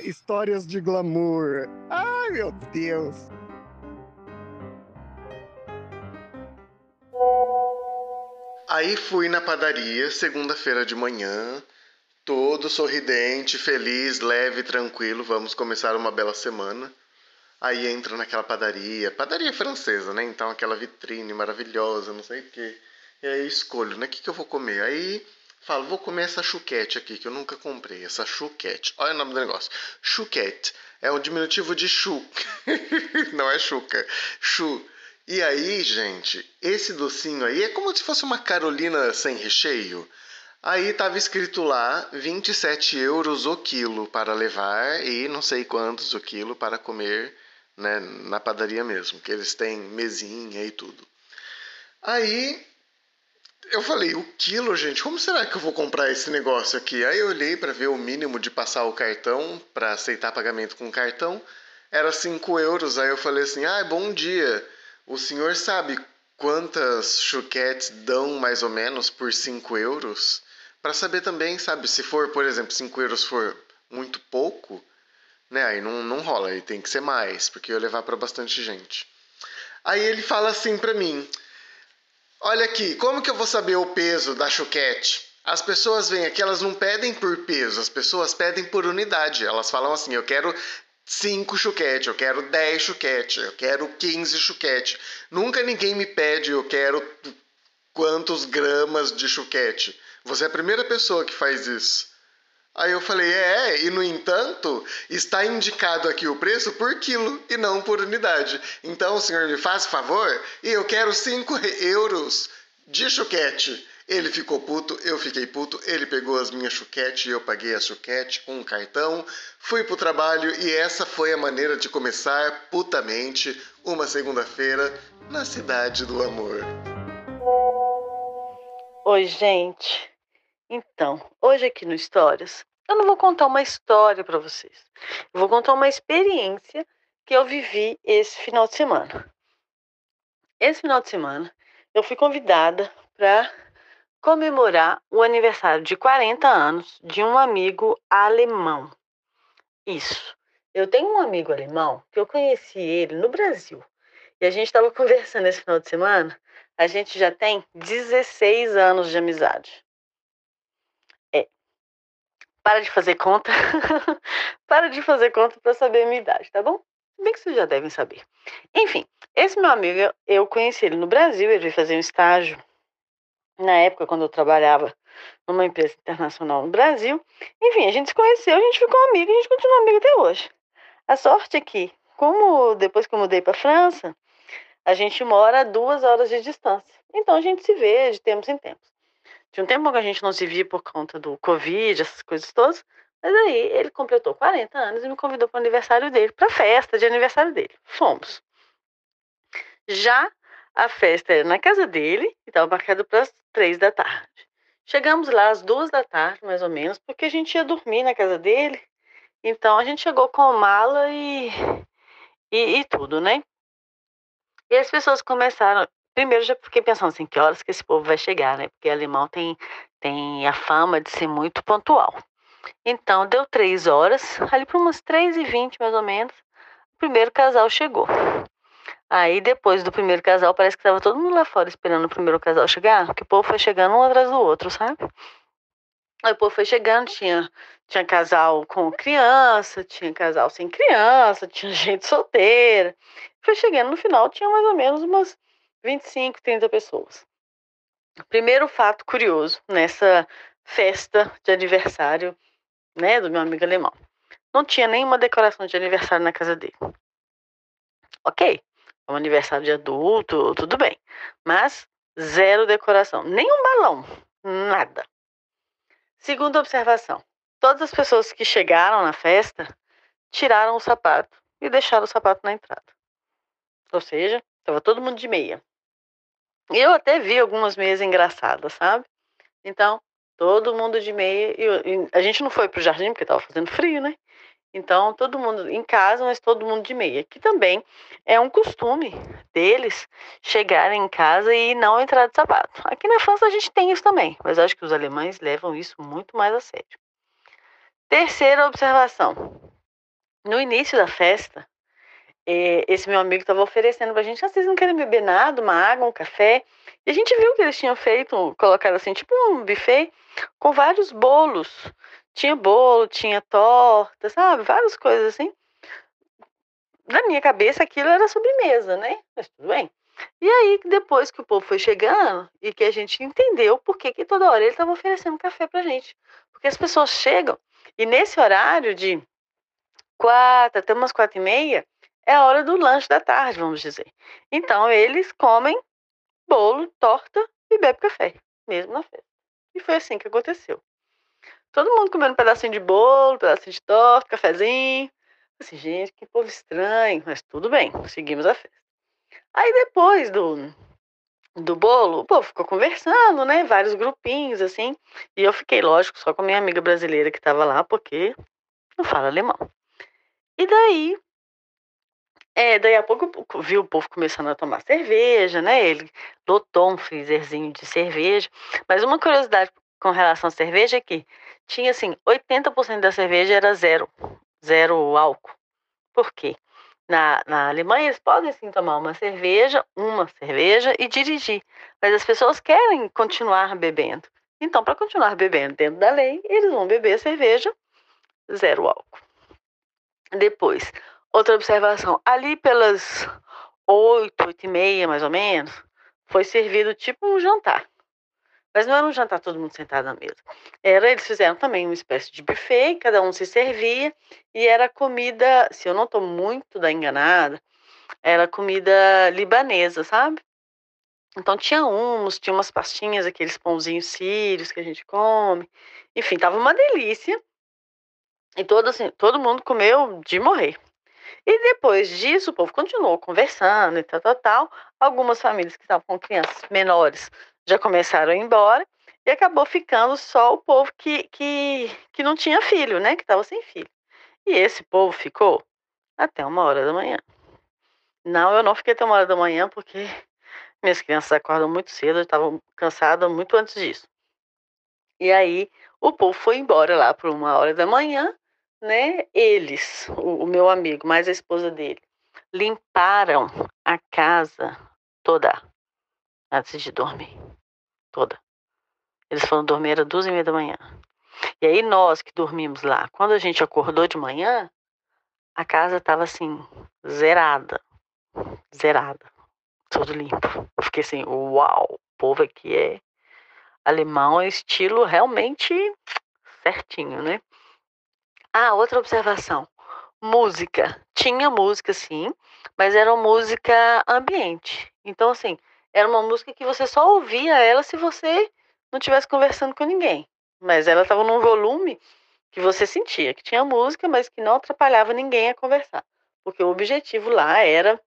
Histórias de glamour. Ai, meu Deus. Aí fui na padaria, segunda-feira de manhã, todo sorridente, feliz, leve, tranquilo. Vamos começar uma bela semana. Aí entro naquela padaria, padaria francesa, né? Então aquela vitrine maravilhosa, não sei o quê. E aí escolho, né? O que, que eu vou comer? Aí falo, vou comer essa chuquete aqui, que eu nunca comprei. Essa chuquete. Olha o nome do negócio. Chuquete. É um diminutivo de chu. não é chuca. Chu. E aí, gente, esse docinho aí é como se fosse uma Carolina sem recheio. Aí tava escrito lá 27 euros o quilo para levar e não sei quantos o quilo para comer né, na padaria mesmo, que eles têm mesinha e tudo. Aí eu falei, o quilo, gente, como será que eu vou comprar esse negócio aqui? Aí eu olhei para ver o mínimo de passar o cartão, para aceitar pagamento com cartão, era 5 euros. Aí eu falei assim, ah, bom dia. O senhor sabe quantas chuquetes dão mais ou menos por 5 euros? Para saber também, sabe, se for, por exemplo, 5 euros for muito pouco, né? Aí não, não rola, aí tem que ser mais, porque eu ia levar para bastante gente. Aí ele fala assim para mim: Olha aqui, como que eu vou saber o peso da chuquete? As pessoas vêm aqui, elas não pedem por peso, as pessoas pedem por unidade. Elas falam assim: eu quero 5 chuquete, eu quero 10 chuquete, eu quero 15 chuquete. Nunca ninguém me pede eu quero quantos gramas de chuquete. Você é a primeira pessoa que faz isso. Aí eu falei, é, e no entanto, está indicado aqui o preço por quilo e não por unidade. Então, o senhor me faz favor e eu quero 5 euros de chuquete. Ele ficou puto, eu fiquei puto, ele pegou as minhas chuquetes e eu paguei a chuquete com um cartão, fui pro trabalho e essa foi a maneira de começar putamente uma segunda-feira na cidade do amor. Oi, gente. Então, hoje aqui no Histórias, eu não vou contar uma história para vocês. Eu vou contar uma experiência que eu vivi esse final de semana. Esse final de semana, eu fui convidada para comemorar o aniversário de 40 anos de um amigo alemão. Isso. Eu tenho um amigo alemão que eu conheci ele no Brasil. E a gente estava conversando esse final de semana. A gente já tem 16 anos de amizade. Para de fazer conta. Para de fazer conta para saber a minha idade, tá bom? Bem que vocês já devem saber. Enfim, esse meu amigo, eu conheci ele no Brasil, ele veio fazer um estágio na época, quando eu trabalhava numa empresa internacional no Brasil. Enfim, a gente se conheceu, a gente ficou amigo a gente continua amigo até hoje. A sorte é que, como depois que eu mudei para França, a gente mora a duas horas de distância. Então a gente se vê de tempos em tempos. Tinha um tempo que a gente não se via por conta do Covid, essas coisas todas. Mas aí ele completou 40 anos e me convidou para o aniversário dele, para a festa de aniversário dele. Fomos. Já a festa era na casa dele e estava marcada para as três da tarde. Chegamos lá às duas da tarde, mais ou menos, porque a gente ia dormir na casa dele. Então a gente chegou com mala e, e, e tudo, né? E as pessoas começaram. Primeiro já fiquei pensando assim, que horas que esse povo vai chegar, né? Porque alemão tem, tem a fama de ser muito pontual. Então deu três horas, ali para umas três e vinte mais ou menos, o primeiro casal chegou. Aí depois do primeiro casal, parece que tava todo mundo lá fora esperando o primeiro casal chegar, porque o povo foi chegando um atrás do outro, sabe? Aí o povo foi chegando, tinha, tinha casal com criança, tinha casal sem criança, tinha gente solteira. Foi chegando no final, tinha mais ou menos umas 25, 30 pessoas. Primeiro fato curioso nessa festa de aniversário, né, do meu amigo alemão. Não tinha nenhuma decoração de aniversário na casa dele. Ok, é um aniversário de adulto, tudo bem. Mas zero decoração, nenhum balão, nada. Segunda observação: todas as pessoas que chegaram na festa tiraram o sapato e deixaram o sapato na entrada. Ou seja, estava todo mundo de meia. Eu até vi algumas meias engraçadas, sabe? Então, todo mundo de meia. E, a gente não foi pro jardim porque estava fazendo frio, né? Então, todo mundo em casa, mas todo mundo de meia. Que também é um costume deles chegarem em casa e não entrar de sapato. Aqui na França a gente tem isso também, mas acho que os alemães levam isso muito mais a sério. Terceira observação: no início da festa, é, esse meu amigo estava oferecendo pra gente, ah, vocês não querem beber nada, uma água, um café? E a gente viu que eles tinham feito, colocado assim, tipo um buffet com vários bolos. Tinha bolo, tinha torta, sabe? Várias coisas assim. Na minha cabeça aquilo era sobremesa, né? Mas tudo bem. E aí, depois que o povo foi chegando e que a gente entendeu por que, que toda hora ele estava oferecendo café pra gente. Porque as pessoas chegam e nesse horário de quatro até umas quatro e meia é a hora do lanche da tarde, vamos dizer. Então eles comem bolo, torta e bebem café, mesmo na festa. E foi assim que aconteceu. Todo mundo comendo um pedacinho de bolo, um pedacinho de torta, cafezinho. Assim, gente, que povo estranho, mas tudo bem, seguimos a festa. Aí depois do, do bolo, o povo ficou conversando, né? Vários grupinhos, assim. E eu fiquei, lógico, só com a minha amiga brasileira que estava lá, porque não fala alemão. E daí, é, daí a pouco eu vi o povo começando a tomar cerveja, né? Ele lotou um freezerzinho de cerveja. Mas uma curiosidade com relação à cerveja é que tinha assim, 80% da cerveja era zero, zero álcool. Por quê? Na, na Alemanha, eles podem sim tomar uma cerveja, uma cerveja e dirigir, mas as pessoas querem continuar bebendo. Então, para continuar bebendo dentro da lei, eles vão beber cerveja zero álcool. Depois, outra observação: ali pelas oito, oito e meia mais ou menos, foi servido tipo um jantar. Mas não era um jantar todo mundo sentado na mesa. Era, eles fizeram também uma espécie de buffet, cada um se servia, e era comida, se eu não estou muito da enganada, era comida libanesa, sabe? Então tinha hummus, tinha umas pastinhas, aqueles pãozinhos sírios que a gente come. Enfim, tava uma delícia. E todo, assim, todo mundo comeu de morrer. E depois disso, o povo continuou conversando e tal, tal, tal. Algumas famílias que estavam com crianças menores já começaram a ir embora e acabou ficando só o povo que, que, que não tinha filho, né? Que estava sem filho. E esse povo ficou até uma hora da manhã. Não, eu não fiquei até uma hora da manhã porque minhas crianças acordam muito cedo, eu estava cansada muito antes disso. E aí o povo foi embora lá por uma hora da manhã, né? Eles, o, o meu amigo, mais a esposa dele, limparam a casa toda antes de dormir toda. Eles foram dormir às duas e meia da manhã. E aí nós que dormimos lá, quando a gente acordou de manhã, a casa estava assim, zerada. Zerada. Tudo limpo. Eu fiquei assim, uau, o povo aqui é alemão, é estilo realmente certinho, né? Ah, outra observação. Música. Tinha música, sim, mas era uma música ambiente. Então, assim, era uma música que você só ouvia ela se você não estivesse conversando com ninguém. Mas ela estava num volume que você sentia que tinha música, mas que não atrapalhava ninguém a conversar. Porque o objetivo lá era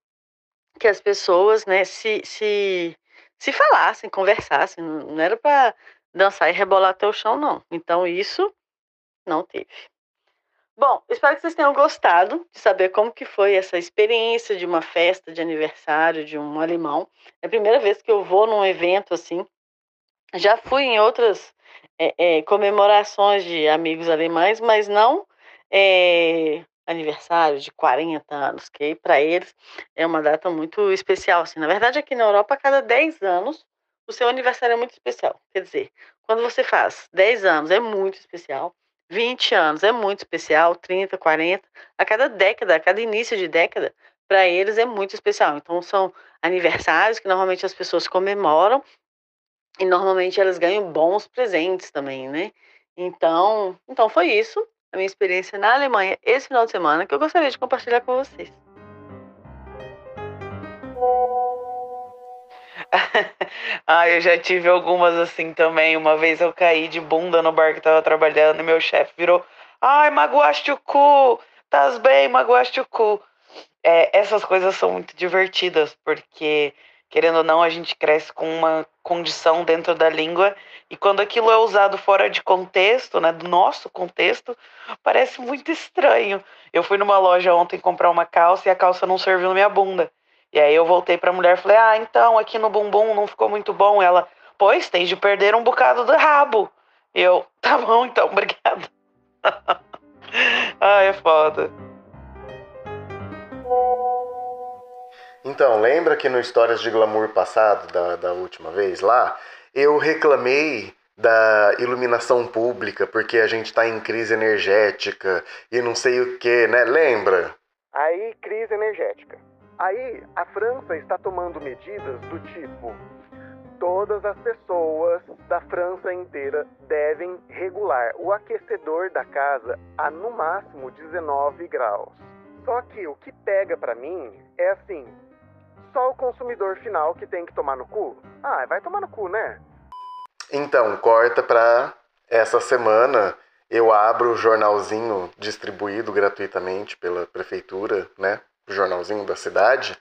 que as pessoas né, se, se, se falassem, conversassem. Não era para dançar e rebolar até o chão, não. Então isso não teve. Bom, espero que vocês tenham gostado de saber como que foi essa experiência de uma festa de aniversário de um alemão. É a primeira vez que eu vou num evento assim. Já fui em outras é, é, comemorações de amigos alemães, mas não é, aniversário de 40 anos, que para eles é uma data muito especial. Assim. Na verdade, aqui na Europa, a cada 10 anos, o seu aniversário é muito especial. Quer dizer, quando você faz 10 anos, é muito especial. 20 anos é muito especial, 30, 40, a cada década, a cada início de década, para eles é muito especial. Então são aniversários que normalmente as pessoas comemoram e normalmente elas ganham bons presentes também, né? Então, então foi isso, a minha experiência na Alemanha esse final de semana que eu gostaria de compartilhar com vocês. Ah, eu já tive algumas assim também. Uma vez eu caí de bunda no bar que tava trabalhando e meu chefe virou: Ai, magoaste o cu! Tás bem, magoaste o cu. É, essas coisas são muito divertidas, porque, querendo ou não, a gente cresce com uma condição dentro da língua e quando aquilo é usado fora de contexto, né, do nosso contexto, parece muito estranho. Eu fui numa loja ontem comprar uma calça e a calça não serviu na minha bunda. E aí eu voltei pra mulher e falei, ah, então aqui no bumbum não ficou muito bom. Ela, pois, tem de perder um bocado do rabo. Eu, tá bom então, obrigada. Ai, é foda. Então, lembra que no Histórias de Glamour passado, da, da última vez lá, eu reclamei da iluminação pública, porque a gente tá em crise energética e não sei o que, né? Lembra? Aí, crise energética. Aí, a França está tomando medidas do tipo: todas as pessoas da França inteira devem regular o aquecedor da casa a no máximo 19 graus. Só que o que pega para mim é assim: só o consumidor final que tem que tomar no cu? Ah, vai tomar no cu, né? Então, corta pra essa semana. Eu abro o jornalzinho distribuído gratuitamente pela prefeitura, né? O jornalzinho da cidade.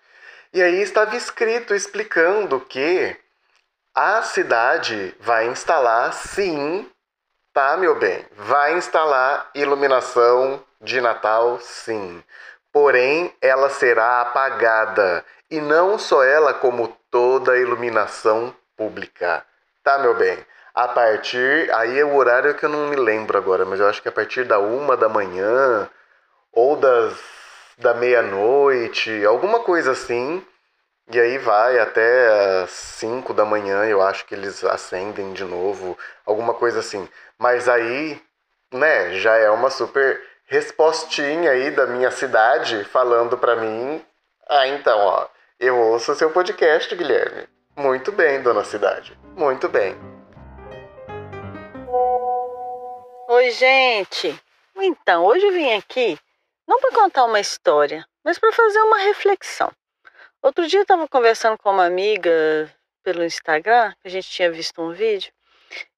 E aí estava escrito explicando que a cidade vai instalar, sim, tá, meu bem? Vai instalar iluminação de Natal, sim. Porém, ela será apagada. E não só ela, como toda a iluminação pública. Tá, meu bem? A partir. Aí é o horário que eu não me lembro agora, mas eu acho que a partir da uma da manhã ou das da meia-noite, alguma coisa assim. E aí vai até as 5 da manhã, eu acho que eles acendem de novo, alguma coisa assim. Mas aí, né, já é uma super respostinha aí da minha cidade falando para mim: "Ah, então, ó, eu ouço seu podcast, Guilherme". Muito bem, dona cidade. Muito bem. Oi, gente. Então, hoje eu vim aqui não para contar uma história, mas para fazer uma reflexão. Outro dia eu estava conversando com uma amiga pelo Instagram, a gente tinha visto um vídeo,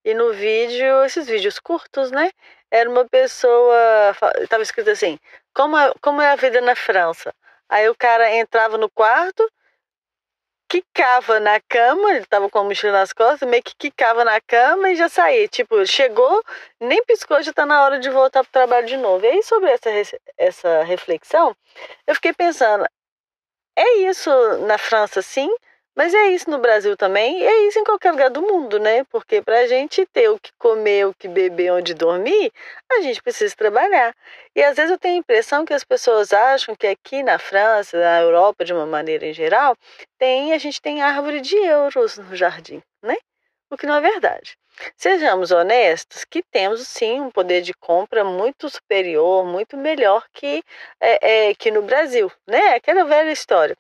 e no vídeo, esses vídeos curtos, né? Era uma pessoa, estava escrito assim: como como é a vida na França? Aí o cara entrava no quarto, quicava na cama, ele tava com a mochila nas costas, meio que quicava na cama e já saía. Tipo, chegou, nem piscou, já tá na hora de voltar pro trabalho de novo. E aí, sobre essa, essa reflexão, eu fiquei pensando, é isso na França, sim, mas é isso no Brasil também, e é isso em qualquer lugar do mundo, né? Porque para a gente ter o que comer, o que beber, onde dormir, a gente precisa trabalhar. E às vezes eu tenho a impressão que as pessoas acham que aqui na França, na Europa de uma maneira em geral, tem, a gente tem árvore de euros no jardim, né? O que não é verdade. Sejamos honestos que temos sim um poder de compra muito superior, muito melhor que, é, é, que no Brasil, né? Aquela velha história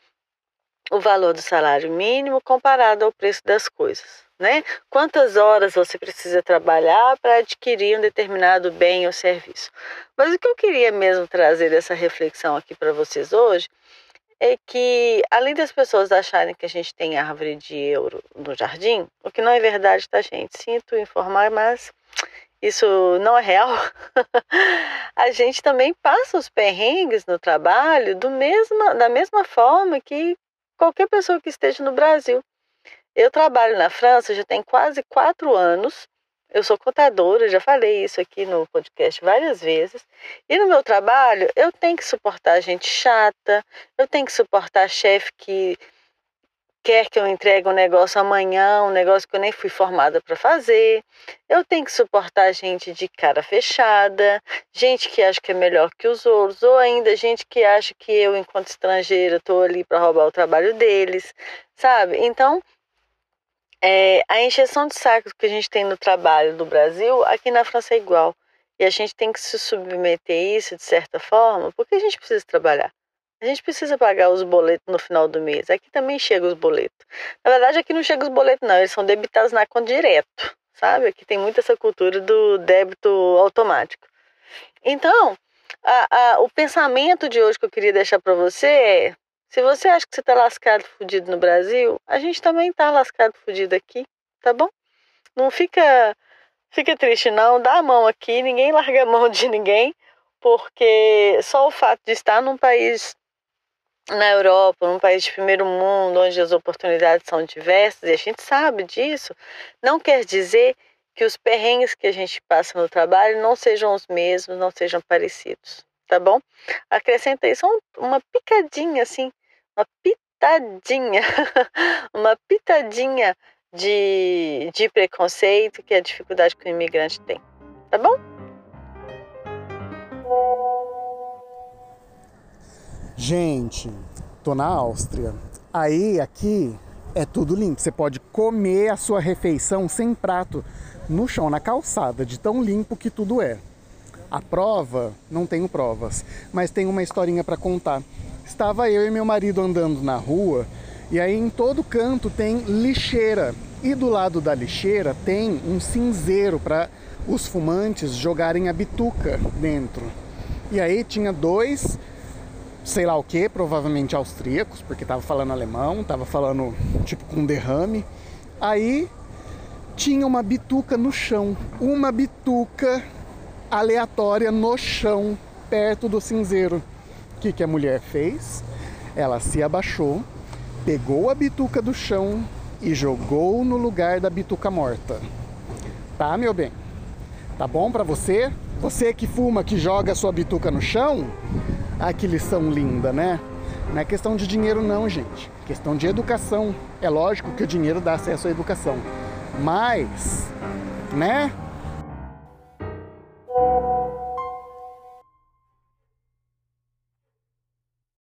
o valor do salário mínimo comparado ao preço das coisas. Né? Quantas horas você precisa trabalhar para adquirir um determinado bem ou serviço? Mas o que eu queria mesmo trazer dessa reflexão aqui para vocês hoje é que, além das pessoas acharem que a gente tem árvore de euro no jardim, o que não é verdade, tá, gente? Sinto informar, mas isso não é real. a gente também passa os perrengues no trabalho do mesma, da mesma forma que qualquer pessoa que esteja no Brasil. Eu trabalho na França já tem quase quatro anos. Eu sou contadora, já falei isso aqui no podcast várias vezes. E no meu trabalho, eu tenho que suportar gente chata, eu tenho que suportar chefe que quer que eu entregue um negócio amanhã, um negócio que eu nem fui formada para fazer. Eu tenho que suportar gente de cara fechada, gente que acha que é melhor que os outros, ou ainda gente que acha que eu, enquanto estrangeira, estou ali para roubar o trabalho deles, sabe? Então, é, a encheção de sacos que a gente tem no trabalho do Brasil, aqui na França é igual. E a gente tem que se submeter a isso de certa forma, porque a gente precisa trabalhar. A gente precisa pagar os boletos no final do mês. Aqui também chega os boletos. Na verdade, aqui não chega os boletos, não. Eles são debitados na conta direto, sabe? Aqui tem muito essa cultura do débito automático. Então, a, a, o pensamento de hoje que eu queria deixar para você é: se você acha que você está lascado, fudido no Brasil, a gente também está lascado, fudido aqui, tá bom? Não fica, fica triste, não. Dá a mão aqui, ninguém larga a mão de ninguém, porque só o fato de estar num país na Europa, num país de primeiro mundo, onde as oportunidades são diversas, e a gente sabe disso, não quer dizer que os perrengues que a gente passa no trabalho não sejam os mesmos, não sejam parecidos, tá bom? Acrescenta isso uma picadinha, assim, uma pitadinha, uma pitadinha de, de preconceito que a dificuldade que o imigrante tem, tá bom? Gente, tô na Áustria Aí aqui é tudo limpo. Você pode comer a sua refeição sem prato no chão, na calçada, de tão limpo que tudo é. A prova, não tenho provas, mas tenho uma historinha para contar. Estava eu e meu marido andando na rua e aí em todo canto tem lixeira. E do lado da lixeira tem um cinzeiro para os fumantes jogarem a bituca dentro. E aí tinha dois, sei lá o que, provavelmente austríacos, porque tava falando alemão, tava falando tipo com derrame. Aí tinha uma bituca no chão, uma bituca aleatória no chão, perto do cinzeiro. O que, que a mulher fez? Ela se abaixou, pegou a bituca do chão e jogou no lugar da bituca morta. Tá, meu bem? Tá bom para você? Você que fuma, que joga sua bituca no chão? Ah, que lição linda, né? Não é questão de dinheiro não, gente. É questão de educação. É lógico que o dinheiro dá acesso à educação. Mas, né?